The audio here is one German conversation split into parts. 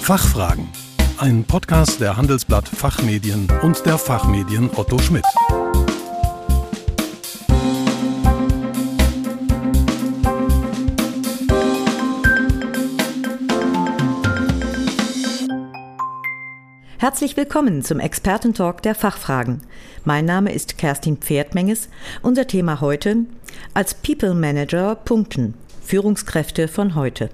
Fachfragen. Ein Podcast der Handelsblatt Fachmedien und der Fachmedien Otto Schmidt. Herzlich willkommen zum Expertentalk der Fachfragen. Mein Name ist Kerstin Pferdmenges. Unser Thema heute als People Manager punkten. Führungskräfte von heute.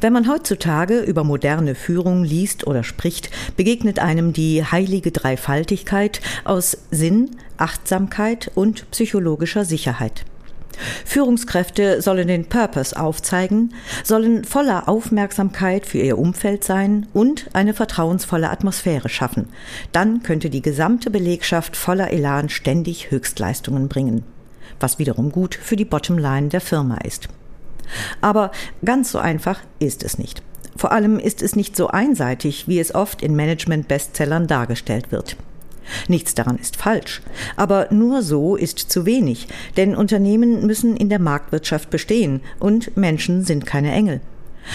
Wenn man heutzutage über moderne Führung liest oder spricht, begegnet einem die heilige Dreifaltigkeit aus Sinn, Achtsamkeit und psychologischer Sicherheit. Führungskräfte sollen den Purpose aufzeigen, sollen voller Aufmerksamkeit für ihr Umfeld sein und eine vertrauensvolle Atmosphäre schaffen. Dann könnte die gesamte Belegschaft voller Elan ständig Höchstleistungen bringen, was wiederum gut für die Bottomline der Firma ist. Aber ganz so einfach ist es nicht. Vor allem ist es nicht so einseitig, wie es oft in Management-Bestsellern dargestellt wird. Nichts daran ist falsch, aber nur so ist zu wenig, denn Unternehmen müssen in der Marktwirtschaft bestehen und Menschen sind keine Engel.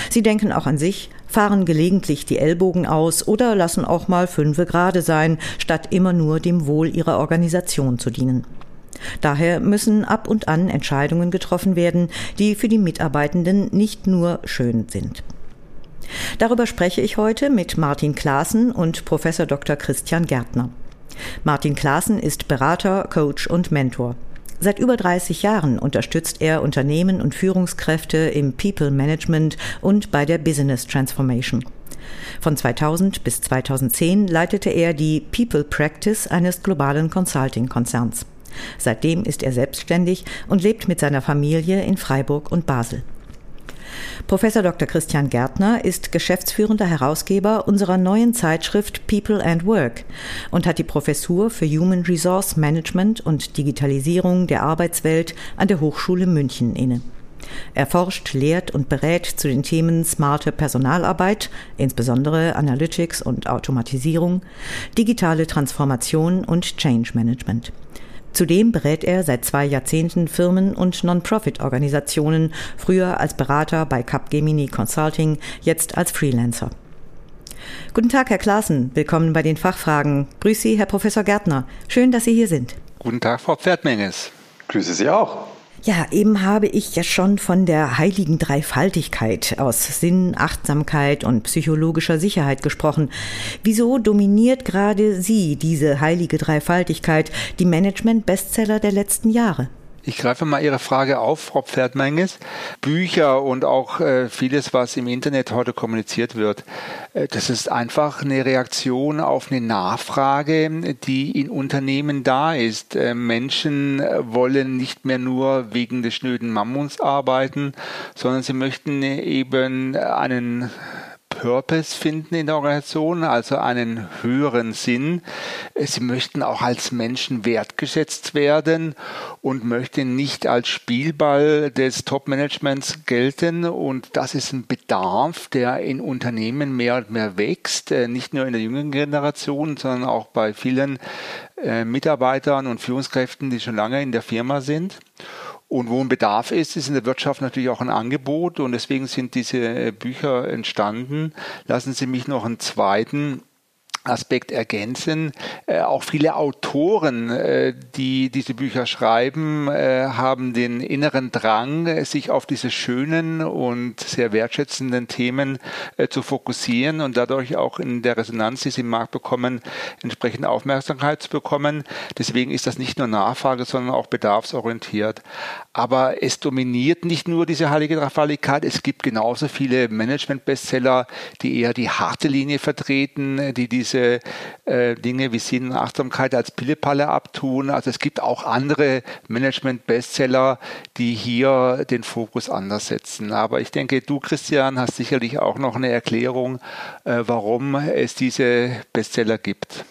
Sie denken auch an sich, fahren gelegentlich die Ellbogen aus oder lassen auch mal fünfe gerade sein, statt immer nur dem Wohl ihrer Organisation zu dienen. Daher müssen ab und an Entscheidungen getroffen werden, die für die Mitarbeitenden nicht nur schön sind. Darüber spreche ich heute mit Martin Klaassen und Professor Dr. Christian Gärtner. Martin Klaassen ist Berater, Coach und Mentor. Seit über 30 Jahren unterstützt er Unternehmen und Führungskräfte im People Management und bei der Business Transformation. Von 2000 bis 2010 leitete er die People Practice eines globalen Consulting-Konzerns. Seitdem ist er selbstständig und lebt mit seiner Familie in Freiburg und Basel. Professor Dr. Christian Gärtner ist geschäftsführender Herausgeber unserer neuen Zeitschrift People and Work und hat die Professur für Human Resource Management und Digitalisierung der Arbeitswelt an der Hochschule München inne. Er forscht, lehrt und berät zu den Themen smarte Personalarbeit, insbesondere Analytics und Automatisierung, digitale Transformation und Change Management. Zudem berät er seit zwei Jahrzehnten Firmen und Non-Profit-Organisationen, früher als Berater bei Capgemini Consulting, jetzt als Freelancer. Guten Tag, Herr Klaassen. Willkommen bei den Fachfragen. Grüß Sie, Herr Professor Gärtner. Schön, dass Sie hier sind. Guten Tag, Frau Pferdmenges. Grüße Sie auch. Ja, eben habe ich ja schon von der heiligen Dreifaltigkeit aus Sinn, Achtsamkeit und psychologischer Sicherheit gesprochen. Wieso dominiert gerade Sie diese heilige Dreifaltigkeit, die Management-Bestseller der letzten Jahre? Ich greife mal Ihre Frage auf, Frau Pferdmenges. Bücher und auch äh, vieles, was im Internet heute kommuniziert wird, äh, das ist einfach eine Reaktion auf eine Nachfrage, die in Unternehmen da ist. Äh, Menschen wollen nicht mehr nur wegen des schnöden Mammuts arbeiten, sondern sie möchten eben einen Purpose finden in der Organisation, also einen höheren Sinn. Sie möchten auch als Menschen wertgeschätzt werden und möchten nicht als Spielball des Top-Managements gelten. Und das ist ein Bedarf, der in Unternehmen mehr und mehr wächst, äh, nicht nur in der jüngeren Generation, sondern auch bei vielen äh, Mitarbeitern und Führungskräften, die schon lange in der Firma sind. Und wo ein Bedarf ist, ist in der Wirtschaft natürlich auch ein Angebot und deswegen sind diese äh, Bücher entstanden. Lassen Sie mich noch einen zweiten Aspekt ergänzen. Äh, auch viele Autoren, äh, die diese Bücher schreiben, äh, haben den inneren Drang, sich auf diese schönen und sehr wertschätzenden Themen äh, zu fokussieren und dadurch auch in der Resonanz, die sie im Markt bekommen, entsprechende Aufmerksamkeit zu bekommen. Deswegen ist das nicht nur Nachfrage, sondern auch bedarfsorientiert. Aber es dominiert nicht nur diese heilige Dreifaltigkeit. Es gibt genauso viele Management-Bestseller, die eher die harte Linie vertreten, die diese äh, Dinge wie Sinn und Achtsamkeit als Pillepalle abtun. Also es gibt auch andere Management-Bestseller, die hier den Fokus anders setzen. Aber ich denke, du, Christian, hast sicherlich auch noch eine Erklärung, äh, warum es diese Bestseller gibt.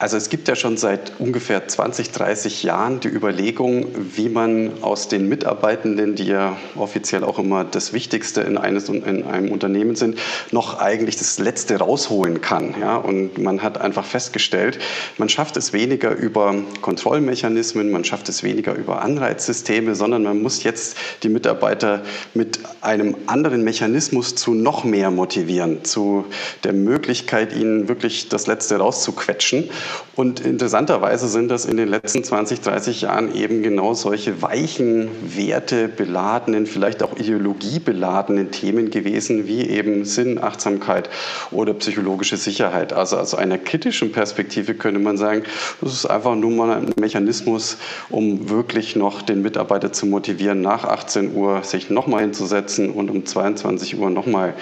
Also es gibt ja schon seit ungefähr 20, 30 Jahren die Überlegung, wie man aus den Mitarbeitenden, die ja offiziell auch immer das Wichtigste in, eines, in einem Unternehmen sind, noch eigentlich das Letzte rausholen kann. Ja? Und man hat einfach festgestellt, man schafft es weniger über Kontrollmechanismen, man schafft es weniger über Anreizsysteme, sondern man muss jetzt die Mitarbeiter mit einem anderen Mechanismus zu noch mehr motivieren, zu der Möglichkeit, ihnen wirklich das Letzte rauszuquetschen. Und interessanterweise sind das in den letzten 20, 30 Jahren eben genau solche weichen, wertebeladenen, vielleicht auch ideologiebeladenen Themen gewesen, wie eben Sinn, Achtsamkeit oder psychologische Sicherheit. Also aus einer kritischen Perspektive könnte man sagen, das ist einfach nur mal ein Mechanismus, um wirklich noch den Mitarbeiter zu motivieren, nach 18 Uhr sich nochmal hinzusetzen und um 22 Uhr nochmal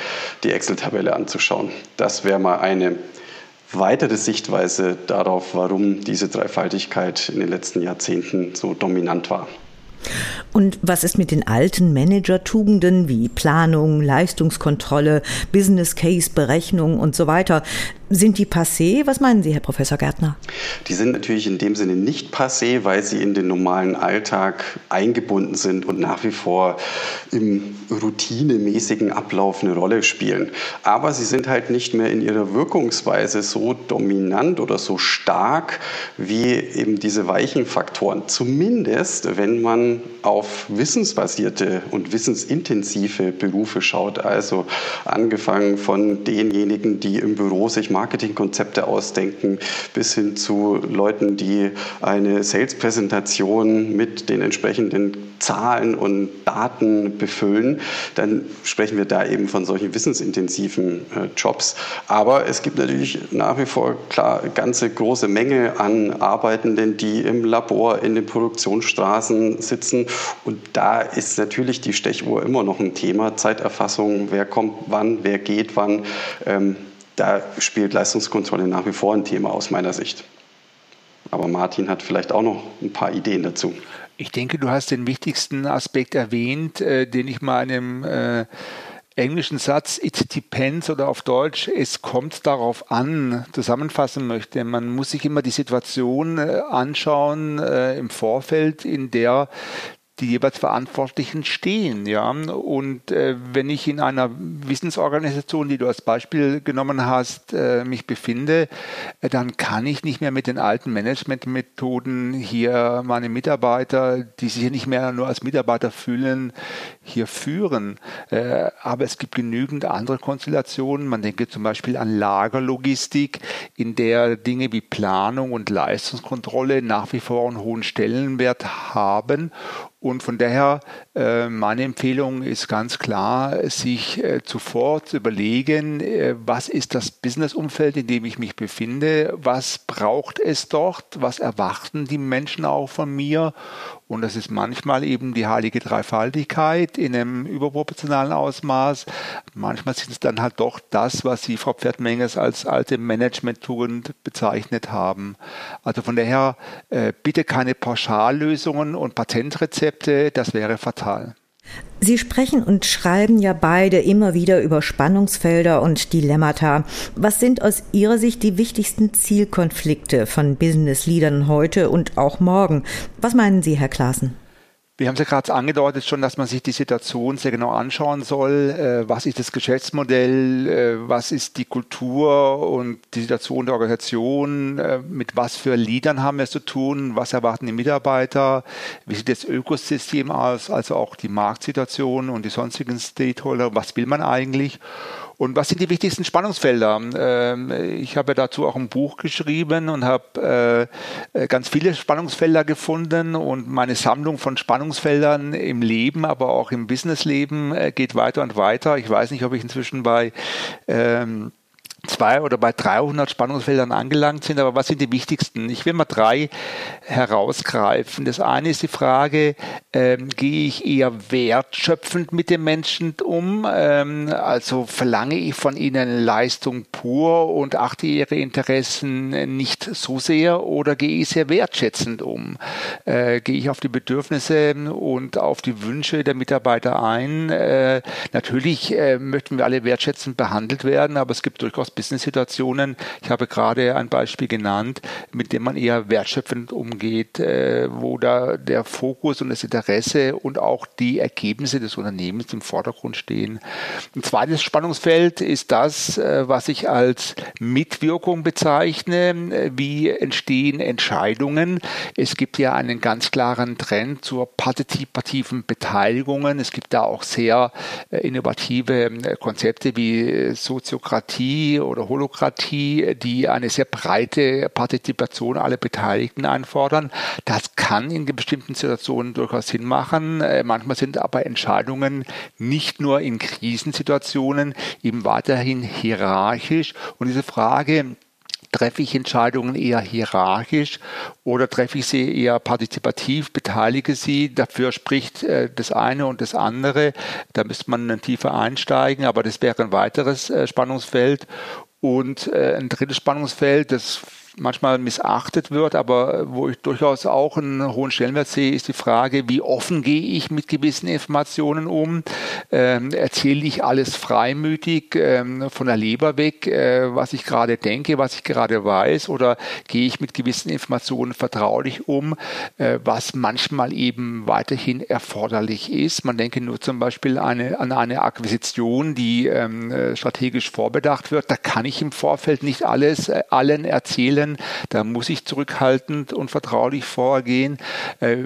die Excel-Tabelle anzuschauen. Das wäre mal eine weitere Sichtweise darauf, warum diese Dreifaltigkeit in den letzten Jahrzehnten so dominant war. Und was ist mit den alten Manager-Tugenden wie Planung, Leistungskontrolle, Business Case Berechnung und so weiter? Sind die passé? Was meinen Sie, Herr Professor Gärtner? Die sind natürlich in dem Sinne nicht passé, weil sie in den normalen Alltag eingebunden sind und nach wie vor im routinemäßigen Ablauf eine Rolle spielen. Aber sie sind halt nicht mehr in ihrer Wirkungsweise so dominant oder so stark wie eben diese weichen Faktoren. Zumindest, wenn man auf wissensbasierte und wissensintensive Berufe schaut. Also angefangen von denjenigen, die im Büro sich Marketingkonzepte ausdenken, bis hin zu Leuten, die eine Sales-Präsentation mit den entsprechenden Zahlen und Daten befüllen, dann sprechen wir da eben von solchen wissensintensiven äh, Jobs. Aber es gibt natürlich nach wie vor klar ganze große Menge an Arbeitenden, die im Labor, in den Produktionsstraßen sitzen. Und da ist natürlich die Stechuhr immer noch ein Thema. Zeiterfassung, wer kommt wann, wer geht wann. Ähm, da spielt Leistungskontrolle nach wie vor ein Thema aus meiner Sicht. Aber Martin hat vielleicht auch noch ein paar Ideen dazu. Ich denke, du hast den wichtigsten Aspekt erwähnt, äh, den ich mal einem äh, englischen Satz It depends oder auf Deutsch Es kommt darauf an zusammenfassen möchte. Man muss sich immer die Situation äh, anschauen äh, im Vorfeld, in der die jeweils Verantwortlichen stehen. Ja? Und äh, wenn ich in einer Wissensorganisation, die du als Beispiel genommen hast, äh, mich befinde, äh, dann kann ich nicht mehr mit den alten Managementmethoden hier meine Mitarbeiter, die sich nicht mehr nur als Mitarbeiter fühlen, hier führen. Äh, aber es gibt genügend andere Konstellationen. Man denke zum Beispiel an Lagerlogistik, in der Dinge wie Planung und Leistungskontrolle nach wie vor einen hohen Stellenwert haben und von daher, äh, meine Empfehlung ist ganz klar, sich äh, zuvor zu überlegen, äh, was ist das Businessumfeld, in dem ich mich befinde, was braucht es dort, was erwarten die Menschen auch von mir und das ist manchmal eben die heilige Dreifaltigkeit in einem überproportionalen Ausmaß. Manchmal sind es dann halt doch das, was Sie, Frau Pferdmenges, als alte Management-Tugend bezeichnet haben. Also von daher äh, bitte keine Pauschallösungen und Patentrezepte, das wäre fatal. Sie sprechen und schreiben ja beide immer wieder über Spannungsfelder und Dilemmata. Was sind aus Ihrer Sicht die wichtigsten Zielkonflikte von Business-Leadern heute und auch morgen? Was meinen Sie, Herr Klaassen? Wir haben es ja gerade angedeutet schon, dass man sich die Situation sehr genau anschauen soll. Äh, was ist das Geschäftsmodell? Äh, was ist die Kultur und die Situation der Organisation? Äh, mit was für Leadern haben wir es zu tun? Was erwarten die Mitarbeiter? Wie sieht das Ökosystem aus? Also auch die Marktsituation und die sonstigen Stakeholder. Was will man eigentlich? Und was sind die wichtigsten Spannungsfelder? Ähm, ich habe dazu auch ein Buch geschrieben und habe äh, ganz viele Spannungsfelder gefunden und meine Sammlung von Spannungsfeldern im Leben, aber auch im Businessleben äh, geht weiter und weiter. Ich weiß nicht, ob ich inzwischen bei ähm, zwei oder bei 300 Spannungsfeldern angelangt sind. Aber was sind die wichtigsten? Ich will mal drei herausgreifen. Das eine ist die Frage, ähm, gehe ich eher wertschöpfend mit den Menschen um? Ähm, also verlange ich von ihnen Leistung pur und achte ihre Interessen nicht so sehr oder gehe ich sehr wertschätzend um? Äh, gehe ich auf die Bedürfnisse und auf die Wünsche der Mitarbeiter ein? Äh, natürlich äh, möchten wir alle wertschätzend behandelt werden, aber es gibt durchaus Business-Business-Situationen. Ich habe gerade ein Beispiel genannt, mit dem man eher wertschöpfend umgeht, äh, wo da der Fokus und das Interesse und auch die Ergebnisse des Unternehmens im Vordergrund stehen. Ein zweites Spannungsfeld ist das, äh, was ich als Mitwirkung bezeichne. Wie entstehen Entscheidungen? Es gibt ja einen ganz klaren Trend zur partizipativen Beteiligungen. Es gibt da auch sehr äh, innovative Konzepte wie Soziokratie oder Holokratie, die eine sehr breite Partizipation aller Beteiligten einfordern. Das kann in bestimmten Situationen durchaus Sinn machen. Äh, manchmal sind aber Entscheidungen nicht nur in Krisensituationen eben weiterhin hierarchisch. Und diese Frage, Treffe ich Entscheidungen eher hierarchisch oder treffe ich sie eher partizipativ, beteilige sie? Dafür spricht äh, das eine und das andere. Da müsste man tiefer einsteigen, aber das wäre ein weiteres äh, Spannungsfeld. Und äh, ein drittes Spannungsfeld, das manchmal missachtet wird, aber wo ich durchaus auch einen hohen Stellenwert sehe, ist die Frage, wie offen gehe ich mit gewissen Informationen um? Ähm, erzähle ich alles freimütig ähm, von der Leber weg, äh, was ich gerade denke, was ich gerade weiß, oder gehe ich mit gewissen Informationen vertraulich um, äh, was manchmal eben weiterhin erforderlich ist? Man denke nur zum Beispiel eine, an eine Akquisition, die ähm, äh, strategisch vorbedacht wird. Da kann ich im Vorfeld nicht alles äh, allen erzählen, können. Da muss ich zurückhaltend und vertraulich vorgehen, äh,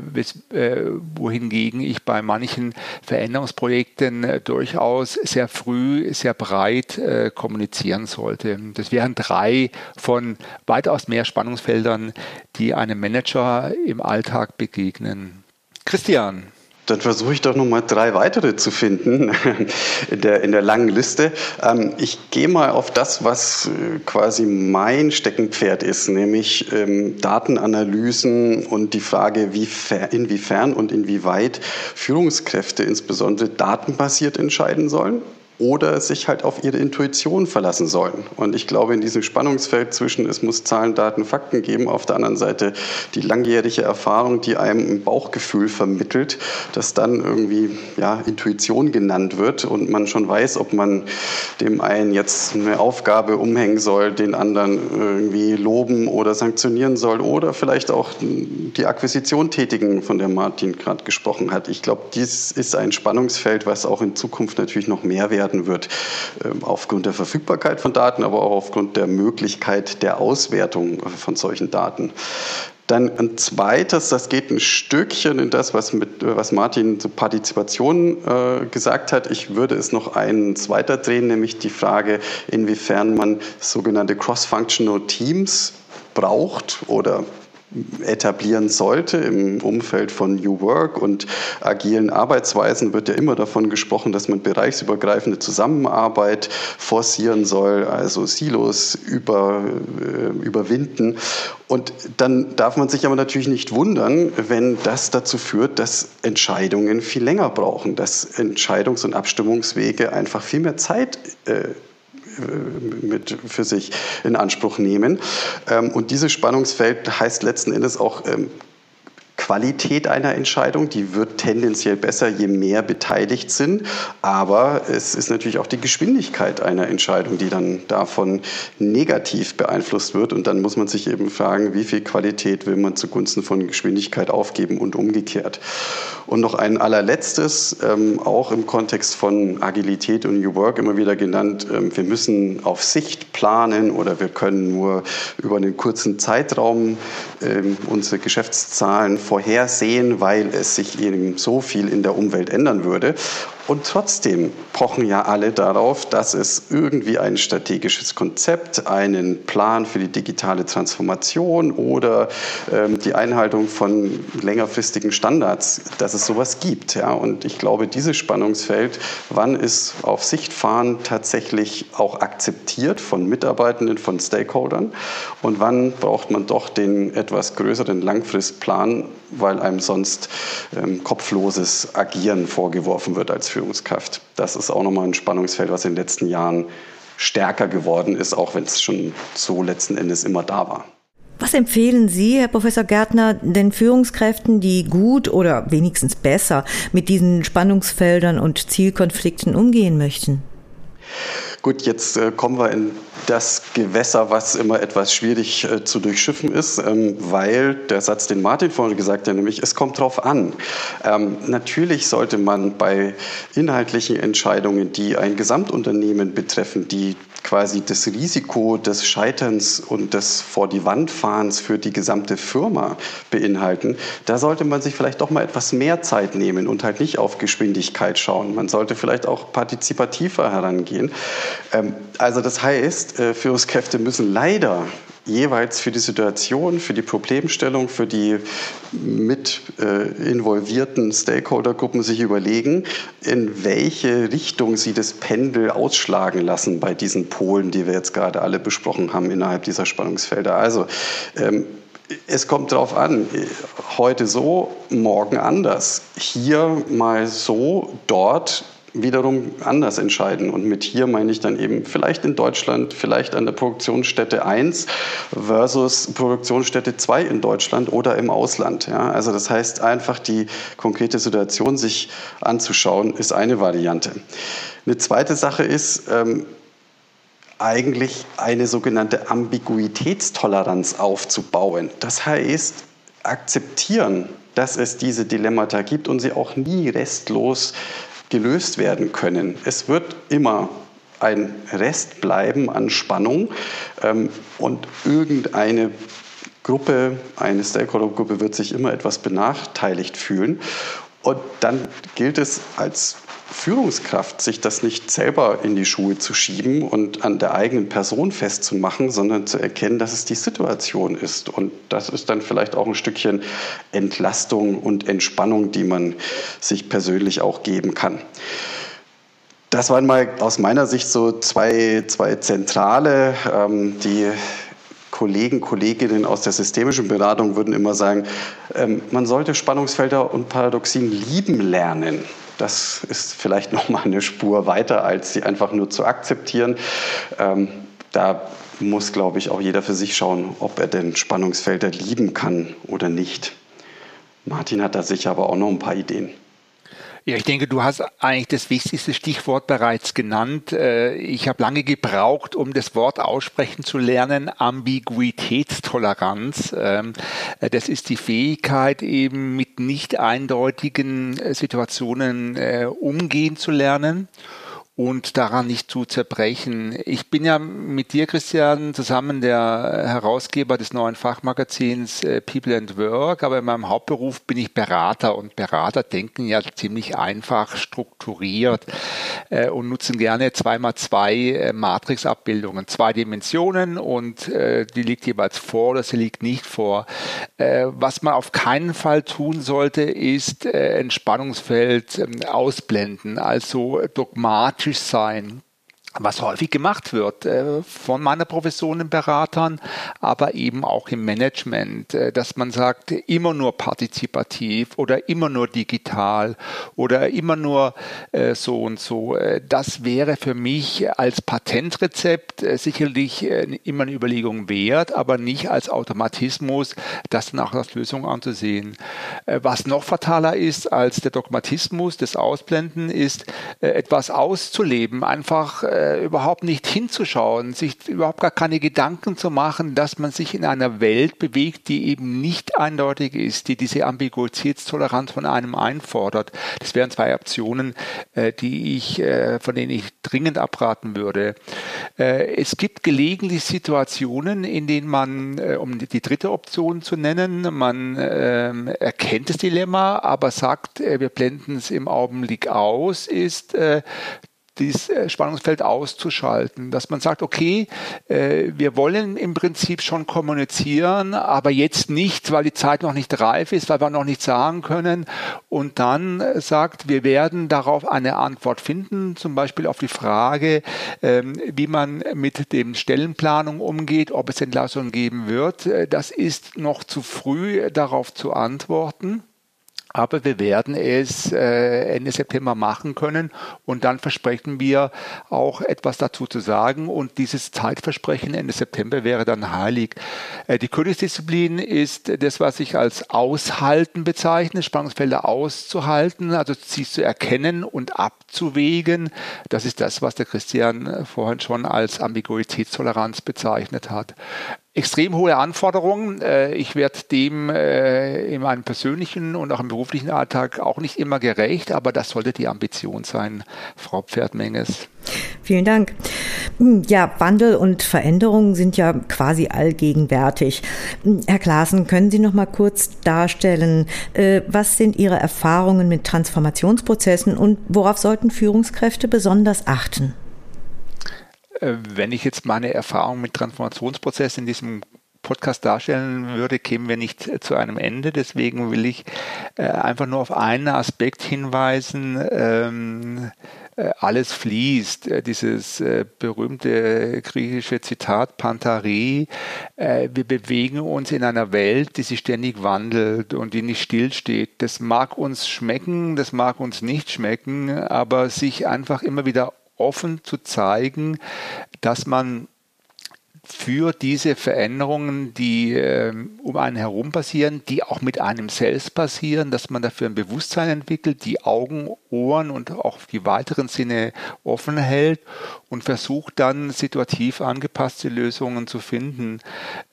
äh, wohingegen ich bei manchen Veränderungsprojekten äh, durchaus sehr früh, sehr breit kommunizieren sollte. Das wären drei von weitaus mehr Spannungsfeldern, die einem Manager im Alltag begegnen. Christian, dann versuche ich doch noch mal drei weitere zu finden in der, in der langen Liste. Ähm, ich gehe mal auf das, was äh, quasi mein Steckenpferd ist, nämlich ähm, Datenanalysen und die Frage, wie, inwiefern und inwieweit Führungskräfte insbesondere datenbasiert entscheiden sollen oder sich halt auf ihre Intuition verlassen sollen. Und ich glaube, in diesem Spannungsfeld zwischen es muss Zahlen, Daten, Fakten geben, auf der anderen Seite die langjährige Erfahrung, die einem ein Bauchgefühl vermittelt, das dann irgendwie ja, Intuition genannt wird und man schon weiß, ob man dem einen jetzt eine Aufgabe umhängen soll, den anderen irgendwie loben oder sanktionieren soll oder vielleicht auch die Akquisition tätigen, von der Martin gerade gesprochen hat. Ich glaube, dies ist ein Spannungsfeld, was auch in Zukunft natürlich noch mehr werden werden wird, ähm, aufgrund der Verfügbarkeit von Daten, aber auch aufgrund der Möglichkeit der Auswertung von solchen Daten. Dann ein zweites, das geht ein Stückchen in das, was, mit, was Martin zu Partizipation äh, gesagt hat. Ich würde es noch eins weiter drehen, nämlich die Frage, inwiefern man sogenannte Cross-Functional Teams braucht oder etablieren sollte. Im Umfeld von New Work und agilen Arbeitsweisen wird ja immer davon gesprochen, dass man bereichsübergreifende Zusammenarbeit forcieren soll, also Silos über, äh, überwinden. Und dann darf man sich aber natürlich nicht wundern, wenn das dazu führt, dass Entscheidungen viel länger brauchen, dass Entscheidungs- und Abstimmungswege einfach viel mehr Zeit äh, mit für sich in Anspruch nehmen. Ähm, und dieses Spannungsfeld heißt letzten Endes auch ähm, Qualität einer Entscheidung, die wird tendenziell besser, je mehr beteiligt sind. Aber es ist natürlich auch die Geschwindigkeit einer Entscheidung, die dann davon negativ beeinflusst wird. Und dann muss man sich eben fragen, wie viel Qualität will man zugunsten von Geschwindigkeit aufgeben und umgekehrt. Und noch ein allerletztes, ähm, auch im Kontext von Agilität und New Work immer wieder genannt, ähm, wir müssen auf Sicht planen oder wir können nur über einen kurzen Zeitraum ähm, unsere Geschäftszahlen vorhersehen, weil es sich eben so viel in der Umwelt ändern würde. Und trotzdem pochen ja alle darauf, dass es irgendwie ein strategisches Konzept, einen Plan für die digitale Transformation oder ähm, die Einhaltung von längerfristigen Standards, dass es sowas gibt. Ja. Und ich glaube, dieses Spannungsfeld, wann ist auf Sicht fahren tatsächlich auch akzeptiert von Mitarbeitenden, von Stakeholdern und wann braucht man doch den etwas größeren Langfristplan, weil einem sonst ähm, kopfloses Agieren vorgeworfen wird als Führungskraft. Das ist auch nochmal ein Spannungsfeld, was in den letzten Jahren stärker geworden ist, auch wenn es schon so letzten Endes immer da war. Was empfehlen Sie, Herr Professor Gärtner, den Führungskräften, die gut oder wenigstens besser mit diesen Spannungsfeldern und Zielkonflikten umgehen möchten? Gut, jetzt äh, kommen wir in das Gewässer, was immer etwas schwierig äh, zu durchschiffen ist, ähm, weil der Satz, den Martin vorhin gesagt hat, nämlich es kommt drauf an. Ähm, natürlich sollte man bei inhaltlichen Entscheidungen, die ein Gesamtunternehmen betreffen, die quasi das Risiko des Scheiterns und des vor die Wand fahrens für die gesamte Firma beinhalten, da sollte man sich vielleicht doch mal etwas mehr Zeit nehmen und halt nicht auf Geschwindigkeit schauen. Man sollte vielleicht auch partizipativer herangehen. Ähm, also das heißt, äh, Führungskräfte müssen leider jeweils für die Situation, für die Problemstellung, für die mit äh, involvierten Stakeholdergruppen sich überlegen, in welche Richtung sie das Pendel ausschlagen lassen bei diesen Polen, die wir jetzt gerade alle besprochen haben innerhalb dieser Spannungsfelder. Also ähm, es kommt darauf an, heute so, morgen anders. Hier mal so, dort wiederum anders entscheiden. Und mit hier meine ich dann eben vielleicht in Deutschland, vielleicht an der Produktionsstätte 1 versus Produktionsstätte 2 in Deutschland oder im Ausland. Ja, also das heißt, einfach die konkrete Situation sich anzuschauen, ist eine Variante. Eine zweite Sache ist, ähm, eigentlich eine sogenannte Ambiguitätstoleranz aufzubauen. Das heißt, akzeptieren, dass es diese Dilemmata gibt und sie auch nie restlos gelöst werden können. Es wird immer ein Rest bleiben an Spannung ähm, und irgendeine Gruppe, eine Stakeholder-Gruppe wird sich immer etwas benachteiligt fühlen. Und dann gilt es als Führungskraft, sich das nicht selber in die Schuhe zu schieben und an der eigenen Person festzumachen, sondern zu erkennen, dass es die Situation ist. Und das ist dann vielleicht auch ein Stückchen Entlastung und Entspannung, die man sich persönlich auch geben kann. Das waren mal aus meiner Sicht so zwei, zwei zentrale, ähm, die Kollegen, Kolleginnen aus der systemischen Beratung würden immer sagen, ähm, man sollte Spannungsfelder und Paradoxien lieben lernen. Das ist vielleicht noch mal eine Spur weiter, als sie einfach nur zu akzeptieren. Ähm, da muss, glaube ich, auch jeder für sich schauen, ob er denn Spannungsfelder lieben kann oder nicht. Martin hat da sicher aber auch noch ein paar Ideen. Ja, ich denke, du hast eigentlich das wichtigste Stichwort bereits genannt. Äh, ich habe lange gebraucht, um das Wort aussprechen zu lernen, Ambiguitätstoleranz. Ähm, äh, das ist die Fähigkeit, eben mit nicht eindeutigen äh, Situationen umgehen zu lernen und daran nicht zu zerbrechen. Ich bin ja mit dir, Christian, zusammen der Herausgeber des neuen Fachmagazins äh, People and Work, aber in meinem Hauptberuf bin ich Berater und Berater denken ja ziemlich einfach strukturiert äh, und nutzen gerne zweimal zwei äh, Matrixabbildungen, zwei Dimensionen und die liegt jeweils vor oder sie liegt nicht vor. Was man auf keinen Fall tun sollte, ist ein Spannungsfeld ähm, ausblenden, also dogmatisch kritisch sein was häufig gemacht wird äh, von meiner Profession in Beratern, aber eben auch im Management, äh, dass man sagt, immer nur partizipativ oder immer nur digital oder immer nur äh, so und so. Das wäre für mich als Patentrezept sicherlich immer eine Überlegung wert, aber nicht als Automatismus, das dann auch als Lösung anzusehen. Was noch fataler ist als der Dogmatismus des Ausblenden, ist etwas auszuleben, einfach äh, überhaupt nicht hinzuschauen, sich überhaupt gar keine Gedanken zu machen, dass man sich in einer Welt bewegt, die eben nicht eindeutig ist, die diese Ambiguitätstoleranz von einem einfordert. Das wären zwei Optionen, äh, die ich, äh, von denen ich dringend abraten würde. Äh, es gibt gelegentlich Situationen, in denen man, äh, um die dritte Option zu nennen, man ähm, erkennt das Dilemma, aber sagt, äh, wir blenden es im Augenblick aus, ist, dieses äh, Spannungsfeld auszuschalten, dass man sagt, okay, äh, wir wollen im Prinzip schon kommunizieren, aber jetzt nicht, weil die Zeit noch nicht reif ist, weil wir noch nichts sagen können und dann äh, sagt, wir werden darauf eine Antwort finden, zum Beispiel auf die Frage, ähm, wie man mit dem Stellenplanung umgeht, ob es Entlassungen geben wird. Das ist noch zu früh darauf zu antworten. Aber wir werden es äh, Ende September machen können und dann versprechen wir auch etwas dazu zu sagen und dieses Zeitversprechen Ende September wäre dann heilig. Äh, die Königsdisziplin ist das, was ich als Aushalten bezeichne, Spannungsfelder auszuhalten, also sie zu erkennen und abzuwägen. Das ist das, was der Christian vorhin schon als Ambiguitätstoleranz bezeichnet hat extrem hohe Anforderungen. Äh, ich werde dem äh, in meinem persönlichen und auch im beruflichen Alltag auch nicht immer gerecht, aber das sollte die Ambition sein, Frau Pferdmenges. Vielen Dank. Hm, ja, Wandel und Veränderungen sind ja quasi allgegenwärtig. Hm, Herr Klaassen, können Sie noch mal kurz darstellen, äh, was sind Ihre Erfahrungen mit Transformationsprozessen und worauf sollten Führungskräfte besonders achten? Äh, wenn ich jetzt meine Erfahrung mit Transformationsprozessen in diesem Podcast darstellen würde, kämen wir nicht zu einem Ende. Deswegen will ich äh, einfach nur auf einen Aspekt hinweisen. Ähm, äh, alles fließt. Dieses berühmte griechische Zitat Pantare. Wir bewegen uns in einer Welt, die sich ständig wandelt und die nicht stillsteht. Das mag uns schmecken, das mag uns nicht schmecken, aber sich einfach immer wieder offen zu zeigen, dass man für diese Veränderungen, die äh, um einen herum passieren, die auch mit einem selbst passieren, dass man dafür ein Bewusstsein entwickelt, die Augen, Ohren und auch die weiteren Sinne offen hält und versucht dann situativ angepasste Lösungen zu finden.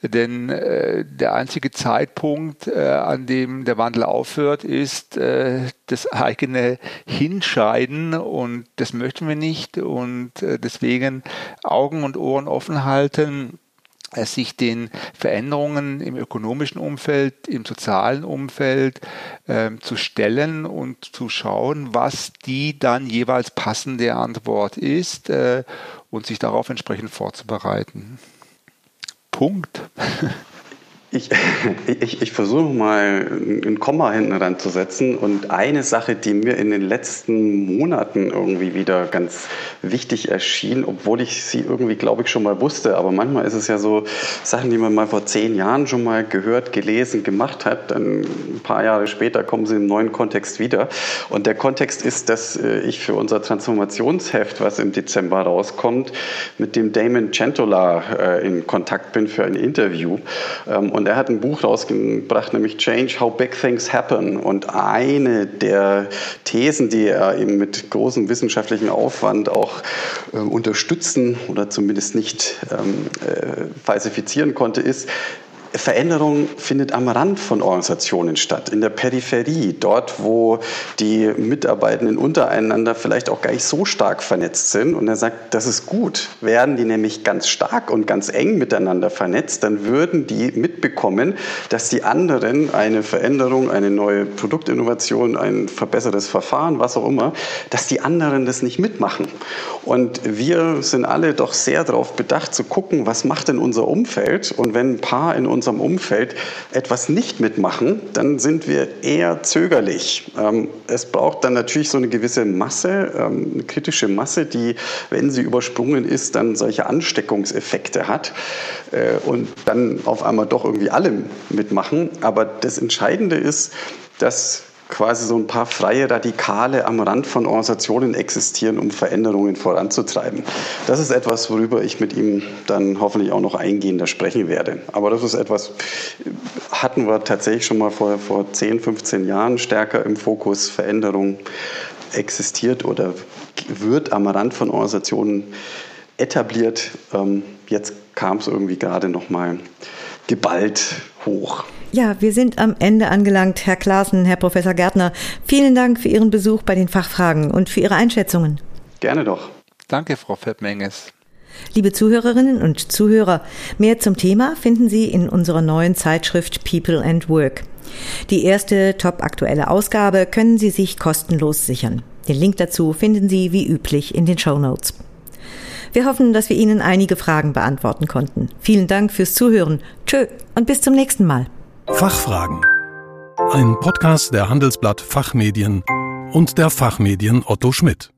Denn äh, der einzige Zeitpunkt, äh, an dem der Wandel aufhört, ist äh, das eigene Hinscheiden und das möchten wir nicht und äh, deswegen Augen und Ohren offen halten sich den Veränderungen im ökonomischen Umfeld, im sozialen Umfeld äh, zu stellen und zu schauen, was die dann jeweils passende Antwort ist äh, und sich darauf entsprechend vorzubereiten. Punkt. Ich, ich, ich versuche mal ein Komma hinten ranzusetzen und eine Sache, die mir in den letzten Monaten irgendwie wieder ganz wichtig erschien, obwohl ich sie irgendwie, glaube ich, schon mal wusste, aber manchmal ist es ja so Sachen, die man mal vor zehn Jahren schon mal gehört, gelesen, gemacht hat, dann ein paar Jahre später kommen sie im neuen Kontext wieder. Und der Kontext ist, dass äh, ich für unser Transformationsheft, was im Dezember rauskommt, mit dem Damon Centola äh, in Kontakt bin für ein Interview. Ähm, und er hat ein Buch rausgebracht, nämlich Change, How Big Things Happen. Und eine der Thesen, die er eben mit großem wissenschaftlichen Aufwand auch äh, unterstützen oder zumindest nicht ähm, äh, falsifizieren konnte, ist, Veränderung findet am Rand von Organisationen statt, in der Peripherie, dort, wo die Mitarbeitenden untereinander vielleicht auch gar nicht so stark vernetzt sind. Und er sagt, das ist gut. Wären die nämlich ganz stark und ganz eng miteinander vernetzt, dann würden die mitbekommen, dass die anderen eine Veränderung, eine neue Produktinnovation, ein verbessertes Verfahren, was auch immer, dass die anderen das nicht mitmachen. Und wir sind alle doch sehr darauf bedacht zu gucken, was macht denn unser Umfeld? Und wenn ein paar in unserem Umfeld etwas nicht mitmachen, dann sind wir eher zögerlich. Ähm, es braucht dann natürlich so eine gewisse Masse, ähm, eine kritische Masse, die, wenn sie übersprungen ist, dann solche Ansteckungseffekte hat äh, und dann auf einmal doch irgendwie alle mitmachen. Aber das Entscheidende ist, dass quasi so ein paar freie Radikale am Rand von Organisationen existieren, um Veränderungen voranzutreiben. Das ist etwas, worüber ich mit ihm dann hoffentlich auch noch eingehender sprechen werde. Aber das ist etwas, hatten wir tatsächlich schon mal vor, vor 10, 15 Jahren stärker im Fokus. Veränderung existiert oder wird am Rand von Organisationen etabliert. Ähm, jetzt kam es irgendwie gerade noch mal geballt hoch. Ja, wir sind am Ende angelangt. Herr Klaassen, Herr Professor Gärtner, vielen Dank für Ihren Besuch bei den Fachfragen und für Ihre Einschätzungen. Gerne doch. Danke, Frau Fettmenges. Liebe Zuhörerinnen und Zuhörer, mehr zum Thema finden Sie in unserer neuen Zeitschrift People and Work. Die erste top-aktuelle Ausgabe können Sie sich kostenlos sichern. Den Link dazu finden Sie wie üblich in den Show Notes. Wir hoffen, dass wir Ihnen einige Fragen beantworten konnten. Vielen Dank fürs Zuhören. Tschö und bis zum nächsten Mal. Fachfragen. Ein Podcast der Handelsblatt Fachmedien und der Fachmedien Otto Schmidt.